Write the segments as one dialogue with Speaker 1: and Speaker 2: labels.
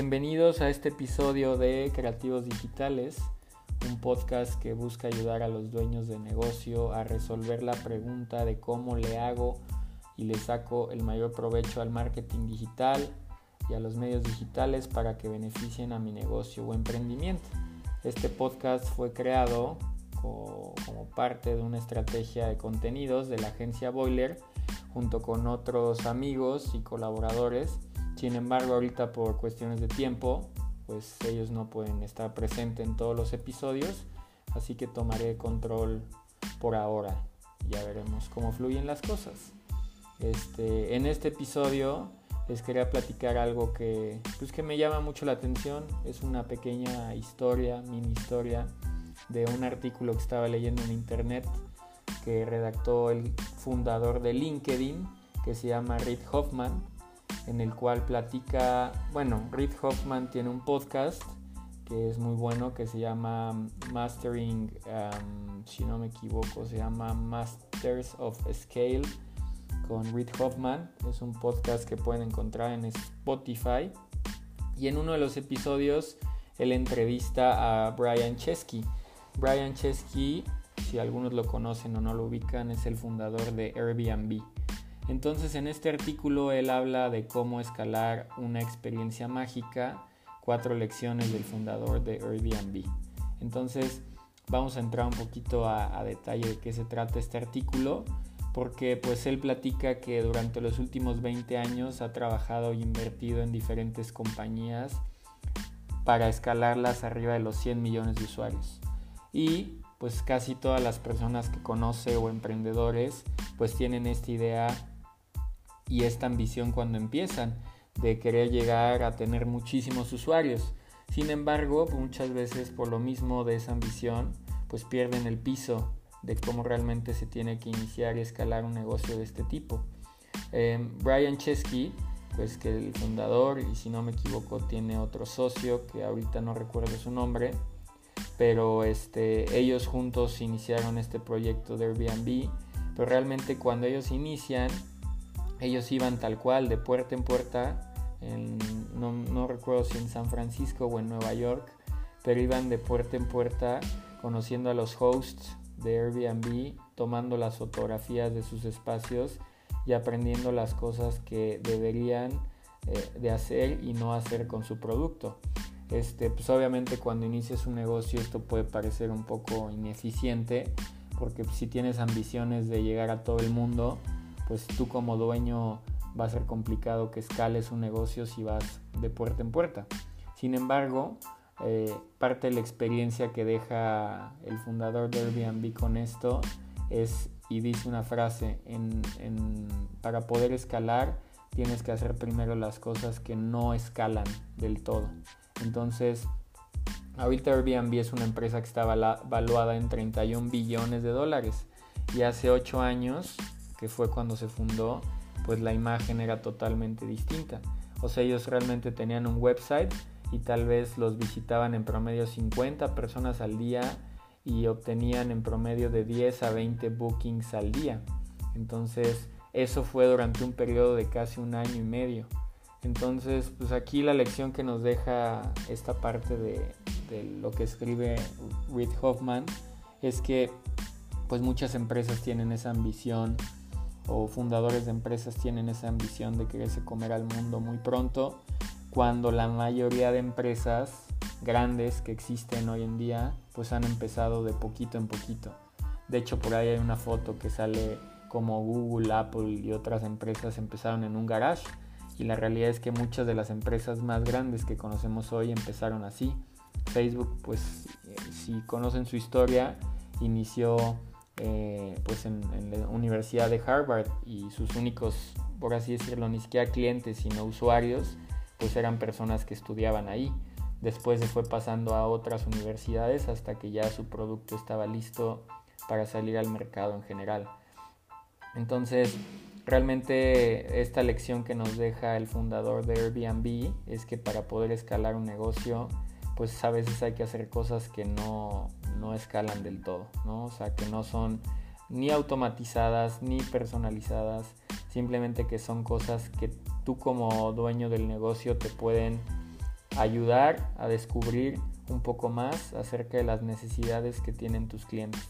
Speaker 1: Bienvenidos a este episodio de Creativos Digitales, un podcast que busca ayudar a los dueños de negocio a resolver la pregunta de cómo le hago y le saco el mayor provecho al marketing digital y a los medios digitales para que beneficien a mi negocio o emprendimiento. Este podcast fue creado como parte de una estrategia de contenidos de la agencia Boiler junto con otros amigos y colaboradores. Sin embargo, ahorita por cuestiones de tiempo, pues ellos no pueden estar presentes en todos los episodios, así que tomaré control por ahora. Ya veremos cómo fluyen las cosas. Este, en este episodio les quería platicar algo que, pues que me llama mucho la atención. Es una pequeña historia, mini historia de un artículo que estaba leyendo en internet que redactó el fundador de LinkedIn, que se llama Reid Hoffman, en el cual platica, bueno, Reid Hoffman tiene un podcast que es muy bueno, que se llama Mastering, um, si no me equivoco, se llama Masters of Scale con Reid Hoffman. Es un podcast que pueden encontrar en Spotify. Y en uno de los episodios él entrevista a Brian Chesky. Brian Chesky, si algunos lo conocen o no lo ubican, es el fundador de Airbnb. Entonces en este artículo él habla de cómo escalar una experiencia mágica, cuatro lecciones del fundador de Airbnb. Entonces vamos a entrar un poquito a, detalle de qué se trata este artículo porque pues él platica que durante los últimos 20 años ha trabajado e invertido en diferentes compañías para escalarlas arriba de los 100 millones de usuarios y pues casi todas las personas que conoce o emprendedores pues tienen esta idea y esta ambición cuando empiezan de querer llegar a tener muchísimos usuarios. Sin embargo, muchas veces por lo mismo de esa ambición, pues pierden el piso de cómo realmente se tiene que iniciar y escalar un negocio de este tipo. Em, Brian Chesky, pues que el fundador, y si no me equivoco, tiene otro socio que ahorita no recuerdo su nombre, pero este, ellos juntos iniciaron este proyecto de Airbnb, pero realmente cuando ellos inician, ellos iban tal cual, de puerta en puerta, no, no recuerdo si en San Francisco o en Nueva York, pero iban de puerta en puerta conociendo a los hosts de Airbnb, tomando las fotografías de sus espacios y aprendiendo las cosas que deberían eh, de hacer y no hacer con su producto. Este, pues obviamente cuando inicias un negocio esto puede parecer un poco ineficiente porque si tienes ambiciones de llegar a todo el mundo, pues tú como dueño va a ser complicado que escales un negocio si vas de puerta en puerta. Sin embargo, eh, parte de la experiencia que deja el fundador de Airbnb con esto es, y dice una frase, para poder escalar tienes que hacer primero las cosas que no escalan del todo. Entonces, ahorita Airbnb es una empresa que está valuada en 31 billones de dólares y hace 8 años, que fue cuando se fundó, pues la imagen era totalmente distinta. O sea, ellos realmente tenían un website y tal vez los visitaban en promedio 50 personas al día y obtenían en promedio de 10 a 20 bookings al día. Entonces, eso fue durante un periodo de casi un año y medio. Entonces, pues aquí la lección que nos deja esta parte de, lo que escribe Reid Hoffman es que pues muchas empresas tienen esa ambición o fundadores de empresas tienen esa ambición de quererse comer al mundo muy pronto, cuando la mayoría de empresas grandes que existen hoy en día pues han empezado de poquito en poquito. De hecho, por ahí hay una foto que sale como Google, Apple y otras empresas empezaron en un garage y la realidad es que muchas de las empresas más grandes que conocemos hoy empezaron así. Facebook, pues eh, si conocen su historia, inició eh, pues en, la Universidad de Harvard y sus únicos, por así decirlo, ni siquiera clientes, sino usuarios, pues eran personas que estudiaban ahí. Después se fue pasando a otras universidades hasta que ya su producto estaba listo para salir al mercado en general. Entonces, Realmente esta lección que nos deja el fundador de Airbnb es que para poder escalar un negocio, pues a veces hay que hacer cosas que no, no escalan del todo, ¿no? O sea, que no son ni automatizadas ni personalizadas, simplemente que son cosas que tú como dueño del negocio te pueden ayudar a descubrir un poco más acerca de las necesidades que tienen tus clientes.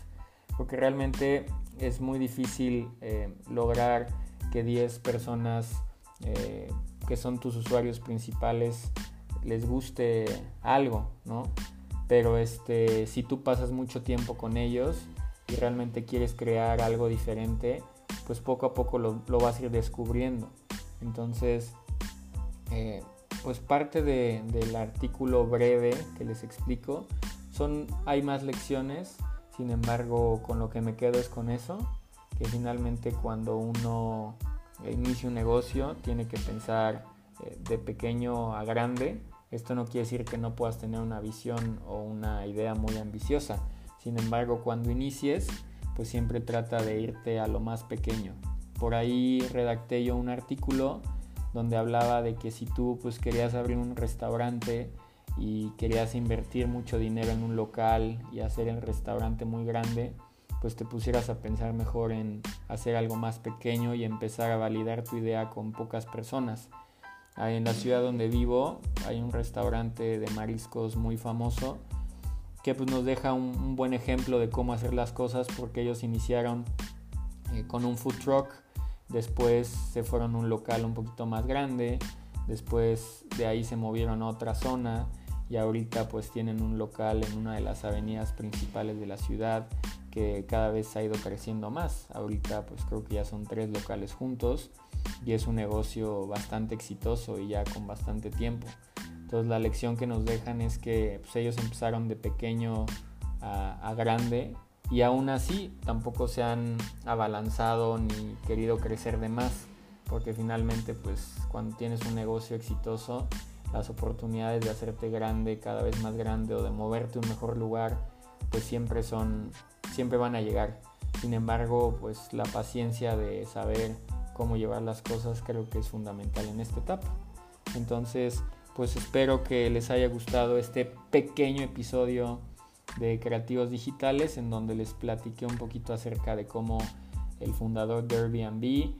Speaker 1: Porque realmente es muy difícil eh, lograr que 10 personas eh, que son tus usuarios principales les guste algo, ¿no? Pero este, si tú pasas mucho tiempo con ellos y realmente quieres crear algo diferente, pues poco a poco lo, vas a ir descubriendo. Entonces, eh, pues parte del artículo breve que les explico, son, hay más lecciones, sin embargo, con lo que me quedo es con eso, que finalmente cuando uno inicia un negocio tiene que pensar eh, de pequeño a grande. Esto no quiere decir que no puedas tener una visión o una idea muy ambiciosa. Sin embargo, cuando inicies, pues siempre trata de irte a lo más pequeño. Por ahí redacté yo un artículo donde hablaba de que si tú pues querías abrir un restaurante y querías invertir mucho dinero en un local y hacer el restaurante muy grande, pues te pusieras a pensar mejor en hacer algo más pequeño y empezar a validar tu idea con pocas personas. En la ciudad donde vivo hay un restaurante de mariscos muy famoso que pues nos deja un, buen ejemplo de cómo hacer las cosas porque ellos iniciaron eh, con un food truck, después se fueron a un local un poquito más grande, después de ahí se movieron a otra zona y ahorita pues tienen un local en una de las avenidas principales de la ciudad cada vez ha ido creciendo más. Ahorita pues creo que ya son tres locales juntos y es un negocio bastante exitoso y ya con bastante tiempo. Entonces la lección que nos dejan es que pues, ellos empezaron de pequeño a, a grande y aún así tampoco se han abalanzado ni querido crecer de más porque finalmente pues cuando tienes un negocio exitoso las oportunidades de hacerte grande cada vez más grande o de moverte a un mejor lugar pues siempre son siempre van a llegar sin embargo pues la paciencia de saber cómo llevar las cosas creo que es fundamental en esta etapa entonces pues espero que les haya gustado este pequeño episodio de Creativos Digitales en donde les platiqué un poquito acerca de cómo el fundador de Airbnb, eh,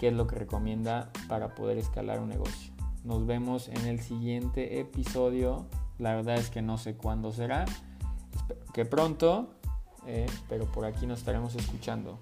Speaker 1: qué es lo que recomienda para poder escalar un negocio. Nos vemos en el siguiente episodio. La verdad es que no sé cuándo será. Que pronto, eh, pero por aquí nos estaremos escuchando.